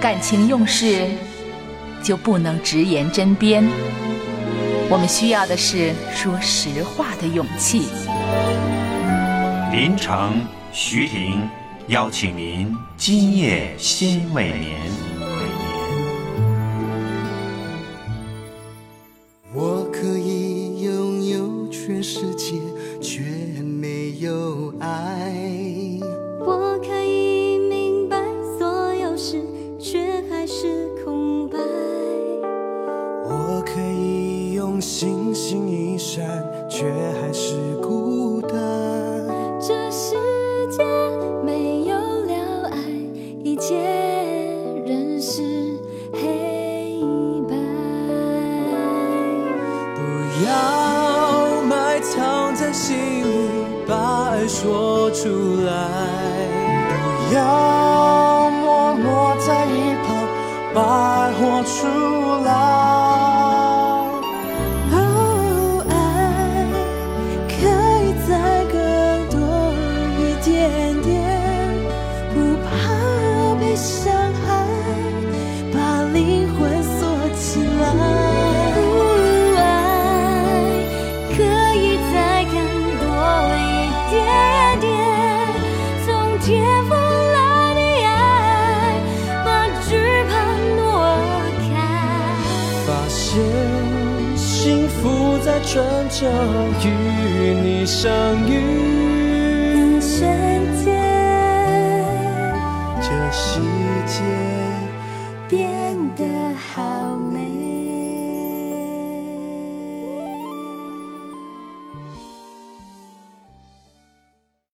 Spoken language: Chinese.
感情用事就不能直言针砭，我们需要的是说实话的勇气。林城徐婷邀请您今夜心未眠。我可以拥有全世界，却没有爱。星星一闪，却还是孤单。这世界没有了爱，一切仍是黑白。不要埋藏在心里，把爱说出来。不要默默在一旁，把爱活出来。伤害，把灵魂锁起来。爱可以再更多一点点，从天赋来的爱，把惧怕挪开。发现幸福在转角与你相遇。变得好